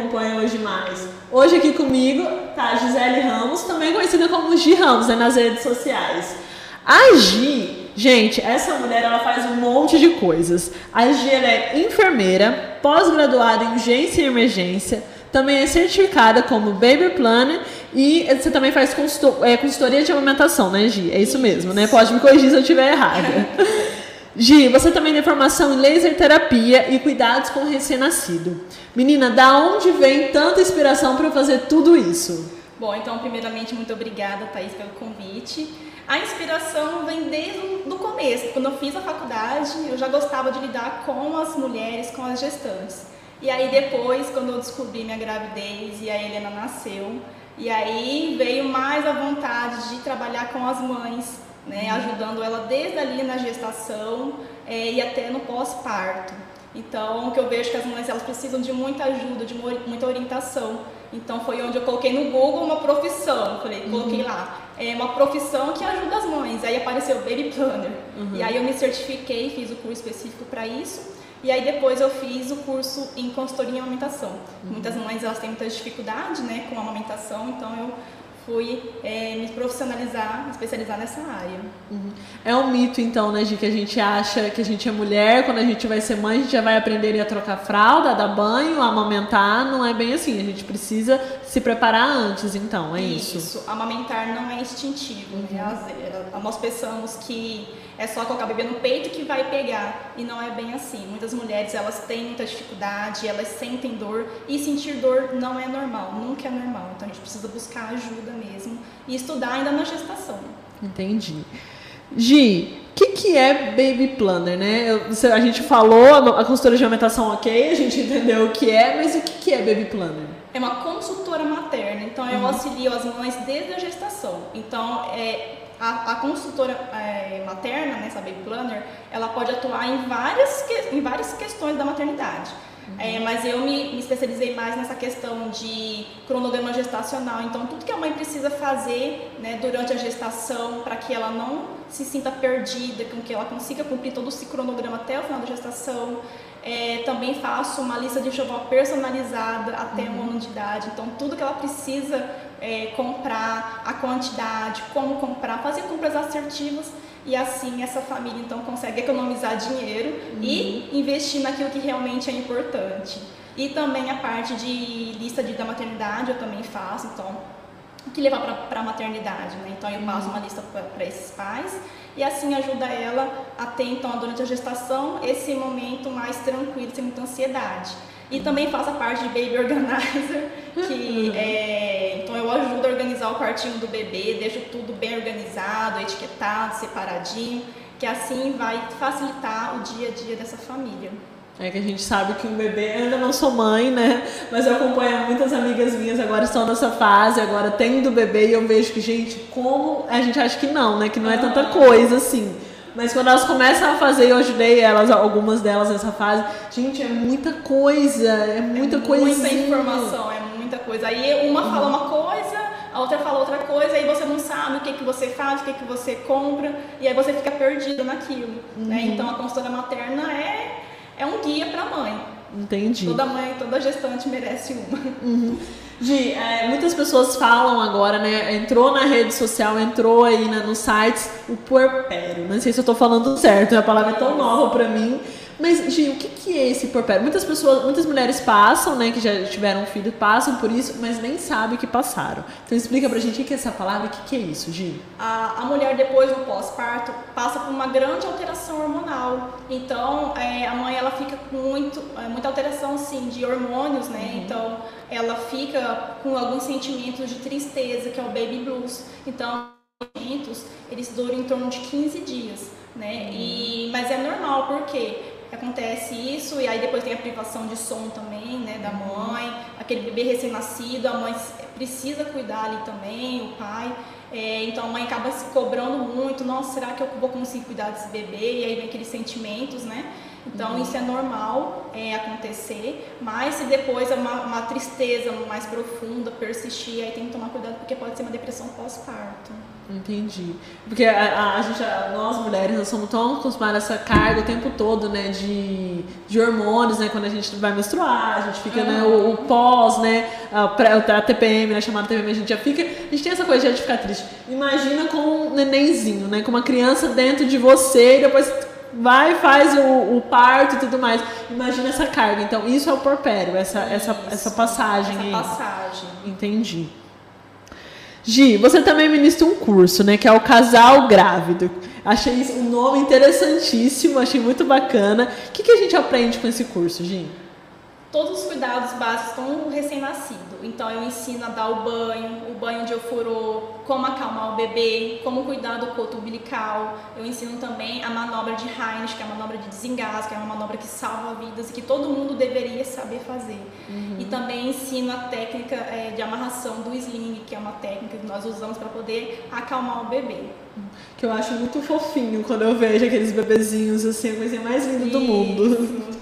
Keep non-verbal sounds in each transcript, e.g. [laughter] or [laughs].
acompanha hoje mais. Hoje aqui comigo tá a Gisele Ramos, também conhecida como Gi Ramos né, nas redes sociais. A Gi, gente, essa mulher ela faz um monte de coisas. A Gi é enfermeira, pós-graduada em urgência e emergência, também é certificada como Baby Planner e você também faz é, consultoria de alimentação, né, Gi? É isso mesmo, né? Pode me corrigir se eu estiver errada. [laughs] Gi, você também tem formação em laser terapia e cuidados com recém-nascido. Menina, da onde vem tanta inspiração para fazer tudo isso? Bom, então, primeiramente, muito obrigada, Thaís, pelo convite. A inspiração vem desde o começo. Quando eu fiz a faculdade, eu já gostava de lidar com as mulheres, com as gestantes. E aí depois, quando eu descobri minha gravidez e a Helena nasceu, e aí veio mais a vontade de trabalhar com as mães, né, ajudando ela desde ali na gestação é, e até no pós-parto. Então, o que eu vejo que as mães elas precisam de muita ajuda, de muita orientação. Então, foi onde eu coloquei no Google uma profissão. Falei, coloquei uhum. lá, é uma profissão que ajuda as mães. Aí apareceu Baby Planner. Uhum. E aí eu me certifiquei, fiz o curso específico para isso. E aí depois eu fiz o curso em consultoria em amamentação. Uhum. Muitas mães elas têm muita dificuldade, né, com a amamentação, então eu fui é, me profissionalizar, me especializar nessa área. Uhum. É um mito, então, né, de que a gente acha que a gente é mulher, quando a gente vai ser mãe, a gente já vai aprender a trocar fralda, a dar banho, a amamentar. Não é bem assim. A gente precisa se preparar antes, então, é isso. Isso. Amamentar não é instintivo. Uhum. Né? Nós pensamos que é só colocar o bebê no peito que vai pegar. E não é bem assim. Muitas mulheres, elas têm muita dificuldade, elas sentem dor. E sentir dor não é normal, nunca é normal. Então a gente precisa buscar ajuda mesmo e estudar ainda na gestação. Entendi. Gi, o que, que é Baby Planner, né? Eu, a gente falou, a consultora de alimentação ok, a gente entendeu o que é, mas o que, que é Baby Planner? É uma consultora materna, então eu uhum. auxilio as mães desde a gestação. Então, é, a, a consultora é, materna, né, essa baby planner, ela pode atuar em várias, em várias questões da maternidade. Uhum. É, mas eu me, me, especializei mais nessa questão de cronograma gestacional. Então, tudo que a mãe precisa fazer né, durante a gestação para que ela não se sinta perdida, com que ela consiga cumprir todo esse cronograma até o final da gestação. É, também faço uma lista de enxoval personalizada até uhum. um ano de idade. Então, tudo que ela precisa é, comprar, a quantidade, como comprar, fazer compras assertivas e assim essa família então consegue economizar dinheiro uhum. e investir naquilo que realmente é importante. E também a parte de lista de, da maternidade eu também faço, então o que levar para a maternidade, né? Então eu passo uhum. uma lista para esses pais e assim ajuda ela a ter então durante a gestação esse momento mais tranquilo, sem muita ansiedade. E também faço a parte de baby organizer, [laughs] que é, então eu ajudo a organizar o quartinho do bebê, deixo tudo bem organizado, etiquetado, separadinho, que assim vai facilitar o dia a dia dessa família. É que a gente sabe que um bebê, eu ainda não sou mãe, né? Mas eu acompanho muitas amigas minhas agora estão nessa fase, agora tendo bebê e eu vejo que, gente, como a gente acha que não, né? Que não é tanta coisa assim. Mas quando elas começam a fazer, eu ajudei elas, algumas delas nessa fase. Gente, é muita coisa, é muita é coisa. Muita informação, é muita coisa. Aí uma fala uma coisa, a outra fala outra coisa, aí você não sabe o que, que você faz, o que, que você compra, e aí você fica perdido naquilo. Né? Uhum. Né? Então a consultora materna é, é um guia para a mãe. Entendi. Toda mãe, toda gestante merece uma. Uhum. [laughs] Gi, é, muitas pessoas falam agora, né? Entrou na rede social, entrou aí né, nos sites, o puerpério. Não sei se eu tô falando certo, a palavra é tão nova para mim. Mas, Gi, o que, que é esse porpério? Muitas pessoas, muitas mulheres passam, né, que já tiveram um filho, passam por isso, mas nem sabem que passaram. Então explica pra gente o que é essa palavra e o que, que é isso, Gi. A, a mulher, depois do pós-parto, passa por uma grande alteração hormonal. Então, é, a mãe, ela fica com muito, é, muita alteração, sim, de hormônios, né? Uhum. Então, ela fica com alguns sentimentos de tristeza, que é o baby blues. Então, eles duram em torno de 15 dias, né? Uhum. E, mas é normal, porque acontece isso e aí depois tem a privação de som também, né, da mãe, aquele bebê recém-nascido, a mãe precisa cuidar ali também, o pai, é, então a mãe acaba se cobrando muito, nossa, será que eu vou conseguir cuidar desse bebê? E aí vem aqueles sentimentos, né? Então uhum. isso é normal é, acontecer, mas se depois é uma, uma tristeza mais profunda persistir, aí tem que tomar cuidado porque pode ser uma depressão pós-parto. Entendi. Porque a, a, gente, a, nós mulheres, nós somos tão acostumadas a essa carga o tempo todo, né, de, de hormônios, né, quando a gente vai menstruar, a gente fica, uhum. né, o, o, pós, né, a, a TPM, né, chamada TPM, a gente já fica, a gente tem essa coisa de ficar triste. Imagina com um nenenzinho, né, com uma criança dentro de você e depois vai faz o, o, parto e tudo mais. Imagina essa carga. Então, isso é o porpério, essa, essa, essa passagem essa aí. passagem. Entendi. Gi, você também ministra um curso, né? Que é o Casal Grávido. Achei um nome interessantíssimo, achei muito bacana. O que, que a gente aprende com esse curso, Gi? Todos os cuidados básicos com o recém-nascido. Então eu ensino a dar o banho, o banho de ofurô, como acalmar o bebê, como cuidar do coto umbilical. Eu ensino também a manobra de Heinrich, que é a manobra de desengasgo, que é uma manobra que salva vidas e que todo mundo deveria saber fazer. Uhum. E também ensino a técnica é, de amarração do sling, que é uma técnica que nós usamos para poder acalmar o bebê. Que eu acho muito fofinho quando eu vejo aqueles bebezinhos assim, a coisa mais linda do mundo. [laughs]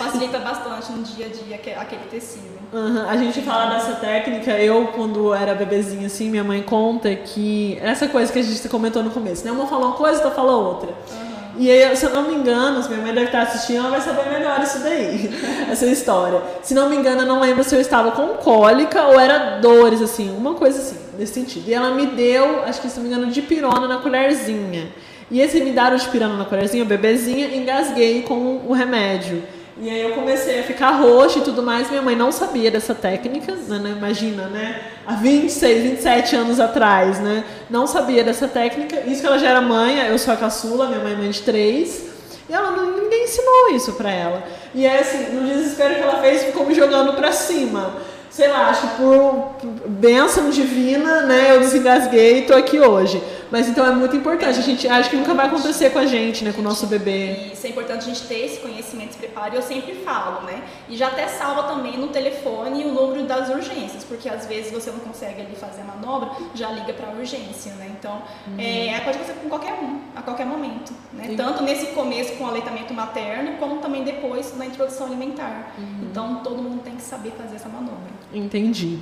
Facilita bastante no dia a dia aquele tecido. Uhum. A gente fala dessa técnica, eu quando era bebezinha assim, minha mãe conta que essa coisa que a gente comentou no começo, né? Uma fala uma coisa, outra fala outra. Uhum. E aí, se eu não me engano, se minha mãe deve estar assistindo, ela vai saber melhor isso daí, [laughs] essa história. Se não me engano, eu não lembro se eu estava com cólica ou era dores, assim, uma coisa assim, nesse sentido. E ela me deu, acho que se não me engano, de pirona na colherzinha. E esse me deram de pirona na colherzinha, bebezinha, engasguei com o remédio. E aí eu comecei a ficar roxa e tudo mais. Minha mãe não sabia dessa técnica, né, né? Imagina, né? Há 26, 27 anos atrás, né? Não sabia dessa técnica. Isso que ela já era mãe, eu sou a caçula, minha mãe é mãe de três. E ela ninguém ensinou isso pra ela. E aí, assim, no desespero que ela fez, ficou me jogando pra cima sei lá, acho que por bênção divina, né, eu desengasguei e tô aqui hoje. Mas então é muito importante. A gente acha que nunca vai acontecer com a gente, né, com o nosso bebê. Isso é importante a gente ter esse conhecimento, esse preparo. E eu sempre falo, né? E já até salva também no telefone o número das urgências, porque às vezes você não consegue ali fazer a manobra, já liga para urgência, né? Então, uhum. é, pode acontecer com qualquer um, a qualquer momento, né? Tanto nesse começo com o aleitamento materno, como também depois na introdução alimentar. Uhum. Então, todo mundo tem que saber fazer essa manobra. Entendi.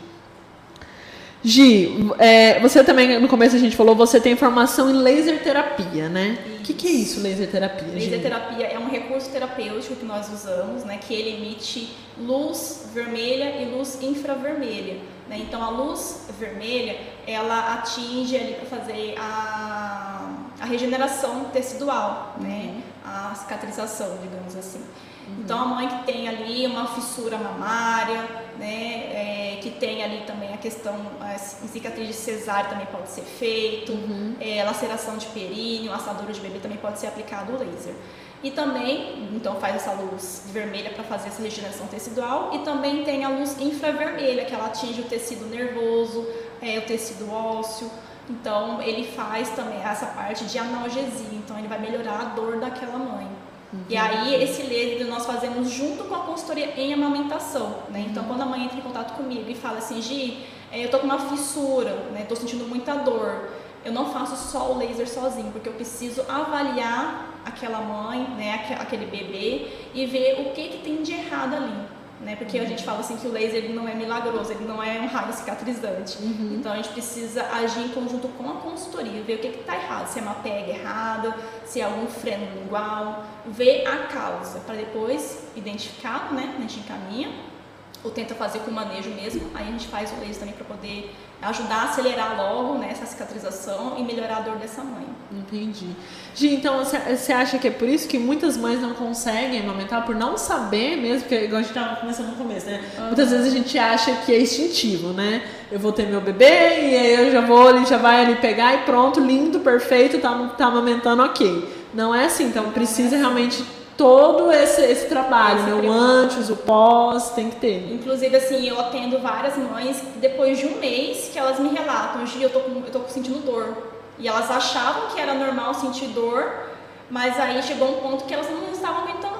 Gi, é, você também, no começo a gente falou, você tem formação em laser terapia, né? O que, que, é isso, laser terapia? Laser terapia é um recurso terapêutico que nós usamos, né? Que ele emite luz vermelha e luz infravermelha. Né? Então a luz vermelha, ela atinge ali para fazer a, a regeneração tecidual, né? uhum. A cicatrização, digamos assim. Uhum. Então a mãe que tem ali uma fissura mamária, né, é, que tem ali também a questão, a cicatriz de cesárea também pode ser feito, uhum. é, laceração de períneo, assadura de bebê também pode ser aplicado o laser. E também, então faz essa luz vermelha para fazer essa regeneração tecidual e também tem a luz infravermelha, que ela atinge o tecido nervoso, é, o tecido ósseo. Então ele faz também essa parte de analgesia, então ele vai melhorar a dor daquela mãe. Uhum. E aí, esse laser nós fazemos junto com a consultoria em amamentação. Né? Então, uhum. quando a mãe entra em contato comigo e fala assim, Gi, eh, eu tô com uma fissura, né? tô sentindo muita dor, eu não faço só o laser sozinho, porque eu preciso avaliar aquela mãe, né, aquele bebê e ver o que, que tem de errado ali né? Porque a gente fala assim que o laser ele não é milagroso, ele não é um raio cicatrizante. Uhum. Então a gente precisa agir em conjunto com a consultoria, ver o que está errado, se é uma pega errada, se é algum freno lingual, ver a causa, para depois identificar, né? A gente encaminha ou tenta fazer com manejo mesmo, aí a gente faz o laser também para poder ajudar a acelerar logo né, essa cicatrização e melhorar a dor dessa mãe. Entendi. Gi, então você acha que é por isso que muitas mães não conseguem amamentar, por não saber mesmo, porque igual a gente estava começando no começo, né? Uhum. Muitas vezes a gente acha que é instintivo, né? Eu vou ter meu bebê e aí eu já vou ali, já vai ali pegar e pronto, lindo, perfeito, tá, tá amamentando, ok. Não é assim, então precisa realmente todo esse, esse trabalho, esse né? O antes, o pós, tem que ter. Inclusive, assim, eu atendo várias mães depois de um mês que elas me relatam, Gi, eu tô, com, eu tô sentindo dor. E elas achavam que era normal sentir dor, mas aí chegou um ponto que elas não estavam aguentando.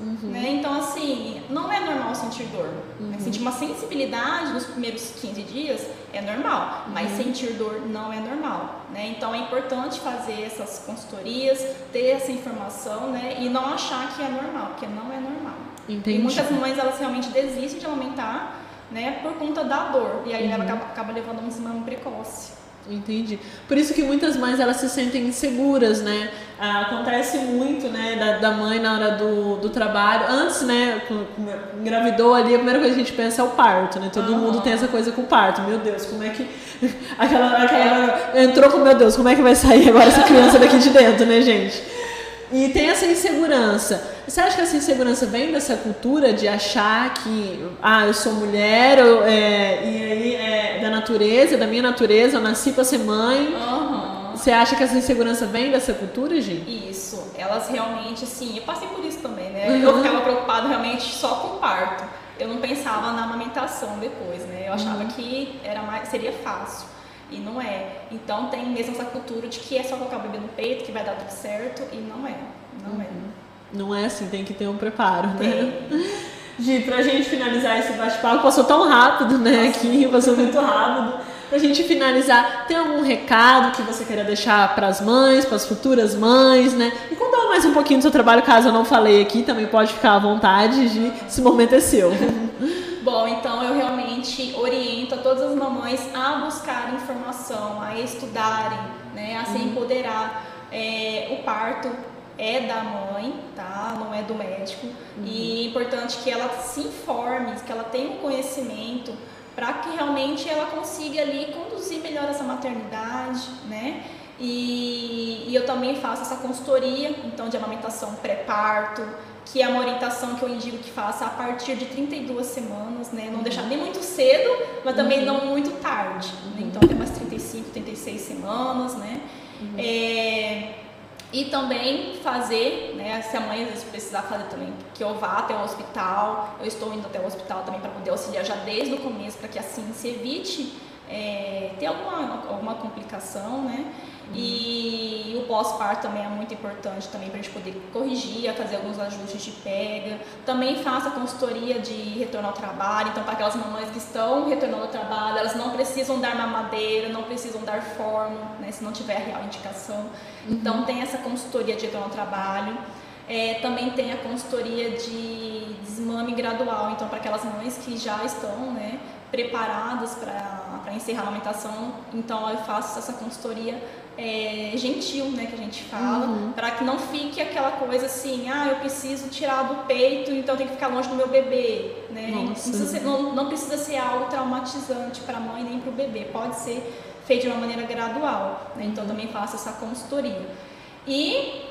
Uhum. Né? Então, assim, não é normal sentir dor. Uhum. Sentir uma sensibilidade nos primeiros 15 dias é normal, mas uhum. sentir dor não é normal. Né? Então, é importante fazer essas consultorias, ter essa informação né? e não achar que é normal, porque não é normal. Entendi. E muitas mães, elas realmente desistem de aumentar né, por conta da dor. E aí ela uhum. acaba, acaba levando um desmame precoce. Entendi. Por isso que muitas mães elas se sentem inseguras, né? Ah, acontece muito, né, da, da, mãe na hora do, do trabalho. Antes, né, engravidou ali, a primeira coisa que a gente pensa é o parto, né? Todo uhum. mundo tem essa coisa com o parto. Meu Deus, como é que. [laughs] Aquela, aquela. Entrou com, meu Deus, como é que vai sair agora essa criança daqui de dentro, né, gente? E tem essa insegurança. Você acha que essa insegurança vem dessa cultura de achar que, ah, eu sou mulher, eu, é, e aí é natureza, da minha natureza, eu nasci para ser mãe? Uhum. Você acha que essa insegurança vem dessa cultura, Gi? Isso. Elas realmente, sim, eu passei por isso também, né? Uhum. Eu ficava preocupada realmente só com o parto. Eu não pensava na amamentação depois, né? Eu achava uhum. que era mais, seria fácil. E não é. Então tem mesmo essa cultura de que é só colocar o bebê no peito que vai dar tudo certo e não é. Não é. uhum. é. Não é assim, tem que ter um preparo, né? Tem. Gi, pra gente finalizar esse bate-papo, passou tão rápido, né? Aqui, passou muito rápido. Pra gente finalizar, tem algum recado que você queira deixar para as mães, para as futuras mães, né? E contar mais um pouquinho do seu trabalho, caso eu não falei aqui, também pode ficar à vontade, Gi, esse momento é seu. [laughs] Bom, então eu realmente oriento a todas as mamães a buscar informação, a estudarem, né, a se uhum. empoderar. É, o parto é da mãe, tá? Não é do médico. Uhum. E é importante que ela se informe, que ela tenha um conhecimento para que realmente ela consiga ali conduzir melhor essa maternidade, né? E, e eu também faço essa consultoria, então de amamentação pré-parto, que é uma orientação que eu indico que faça a partir de 32 semanas, né? Não deixar nem muito cedo, mas também uhum. não muito tarde. Né? Então, tem umas 35, 36 semanas, né? Uhum. É, e também fazer, né, se a mãe às vezes precisar fazer também, que eu vá até o hospital, eu estou indo até o hospital também para poder auxiliar já desde o começo, para que assim se evite é, ter alguma, alguma complicação, né? E o pós-parto também é muito importante também para a gente poder corrigir, fazer alguns ajustes de pega. Também faça consultoria de retorno ao trabalho. Então, para aquelas mamães que estão retornando ao trabalho, elas não precisam dar mamadeira, não precisam dar fórmula, né, se não tiver real indicação. Então, uhum. tem essa consultoria de retorno ao trabalho. É, também tem a consultoria de desmame gradual. Então, para aquelas mães que já estão, né, preparadas para encerrar a amamentação. Então, eu faço essa consultoria é, gentil, né, que a gente fala, uhum. para que não fique aquela coisa assim, ah, eu preciso tirar do peito, então eu tenho que ficar longe do meu bebê, né? Não precisa, ser, não, não precisa ser algo traumatizante para a mãe nem para o bebê, pode ser feito de uma maneira gradual, né? Então, também faço essa consultoria. E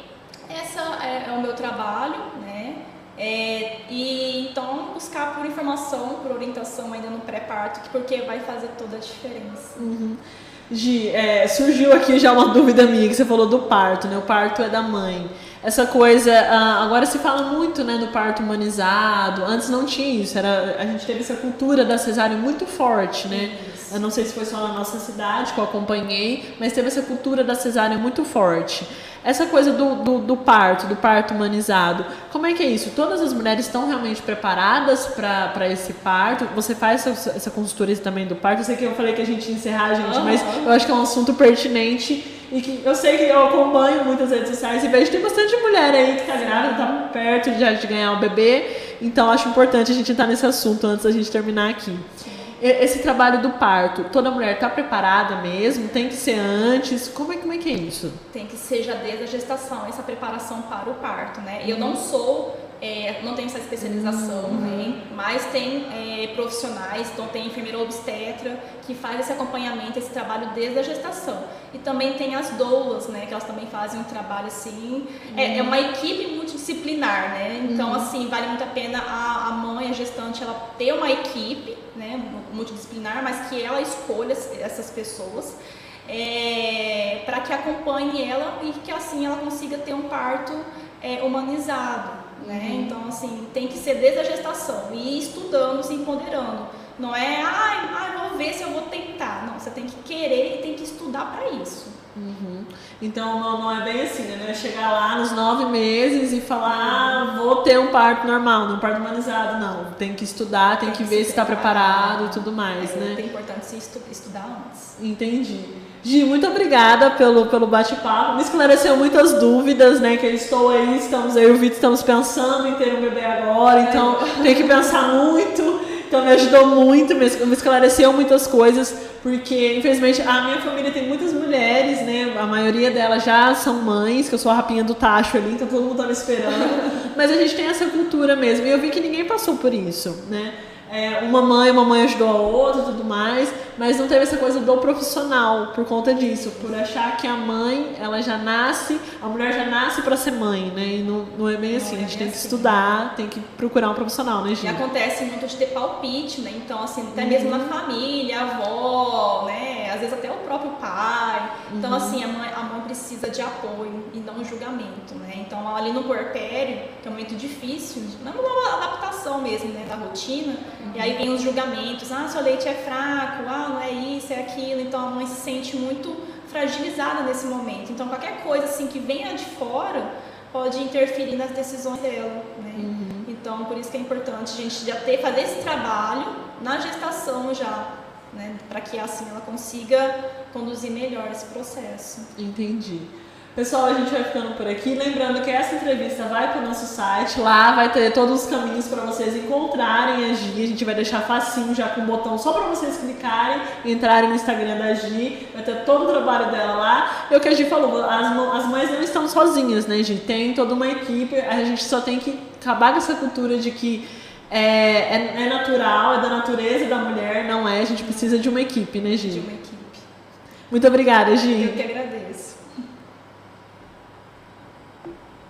essa é, é o meu trabalho, né? É, e então buscar por informação, por orientação ainda no pré-parto, porque vai fazer toda a diferença. Uhum. Gi, é, surgiu aqui já uma dúvida minha que você falou do parto, né? O parto é da mãe. Essa coisa, ah, agora se fala muito, né, do parto humanizado. Antes não tinha isso. Era, a gente teve essa cultura da cesárea muito forte, né? Isso. Eu não sei se foi só na nossa cidade que eu acompanhei, mas teve essa cultura da cesárea muito forte. Essa coisa do, do, do, parto, do parto humanizado, como é que é isso? Todas as mulheres estão realmente preparadas para esse parto? Você faz essa, essa consultoria também do parto? Eu sei que eu falei que a gente ia encerrar, gente, uhum. mas eu acho que é um assunto pertinente e que eu sei que eu acompanho muitas redes sociais e vejo que tem bastante mulher aí que está grávida, está perto de, de ganhar um bebê. Então acho importante a gente entrar nesse assunto antes da gente terminar aqui. Esse trabalho do parto, toda mulher está preparada mesmo? Tem que ser antes? Como é, como é que é isso? Tem que ser já desde a gestação, essa preparação para o parto, né? Eu não sou é, não tenho essa especialização, uhum. né? mas tem é, profissionais, então tem enfermeira obstetra que faz esse acompanhamento, esse trabalho desde a gestação. E também tem as doulas, né? Que elas também fazem um trabalho assim. Uhum. É, é, uma equipe multidisciplinar, né? Então, uhum. assim, vale muito a pena a, a mãe, a gestante, ela ter uma equipe, né? Multidisciplinar, mas que ela escolha essas pessoas. É, para que acompanhe ela e que assim ela consiga ter um parto é, humanizado. Né? Uhum. Então, assim, tem que ser desde a gestação e estudando, se empoderando. Não é, ai, ai, vou ver se eu vou tentar. Não, você tem que querer e tem que estudar para isso. Uhum. Então não, não, é bem assim, né? É chegar lá nos nove meses e falar, ah, vou ter um parto normal, não um parto humanizado, não. Tem que estudar, tem, tem que, que ver se está preparado e tudo mais, é, né? É importante se estudar antes. Entendi. Gi, muito obrigada pelo, pelo bate-papo. Me esclareceu muitas dúvidas, né? Que eu estou aí, estamos aí, o Vitor, estamos pensando em ter um bebê agora, então é. tem que pensar muito. Então me ajudou muito, me esclareceu muitas coisas, porque infelizmente a minha família tem muitas mulheres, maioria delas já são mães, que eu sou a rapinha do tacho ali, então todo mundo tava esperando. [laughs] Mas a gente tem essa cultura mesmo. E eu vi que ninguém passou por isso, né? é, uma mãe, uma mãe ajudou a outra e tudo mais, mas não teve essa coisa do profissional por conta disso, por achar que a mãe, ela já nasce, a mulher já nasce para ser mãe, né? E não, não é bem assim, não, a gente é tem assim. que estudar, tem que procurar um profissional, né, gente? E acontece muito de ter palpite, né? Então, assim, até uhum. mesmo na família, avó, né? Às vezes até o próprio pai. Então, uhum. assim, a mãe, a mãe precisa de apoio e não julgamento, né? Então, ali no puerpério, que é um momento difícil, não é uma adaptação mesmo, né, da rotina, e aí vem os julgamentos, ah, seu leite é fraco, ah, não é isso, é aquilo. Então a mãe se sente muito fragilizada nesse momento. Então qualquer coisa assim que venha de fora pode interferir nas decisões dela, né? Uhum. Então por isso que é importante a gente já ter fazer esse trabalho na gestação já, né, para que assim ela consiga conduzir melhor esse processo. Entendi. Pessoal, a gente vai ficando por aqui. Lembrando que essa entrevista vai para o nosso site. Lá vai ter todos os caminhos para vocês encontrarem a Gi. A gente vai deixar facinho já com o botão só para vocês clicarem e entrarem no Instagram da Gi. Vai ter todo o trabalho dela lá. E o que a Gi falou, as, as mães não estão sozinhas, né, Gi? Tem toda uma equipe. A gente só tem que acabar com essa cultura de que é, é, é natural, é da natureza da mulher. Não é. A gente precisa de uma equipe, né, Gi? De uma equipe. Muito obrigada, Gi. Eu que agradeço.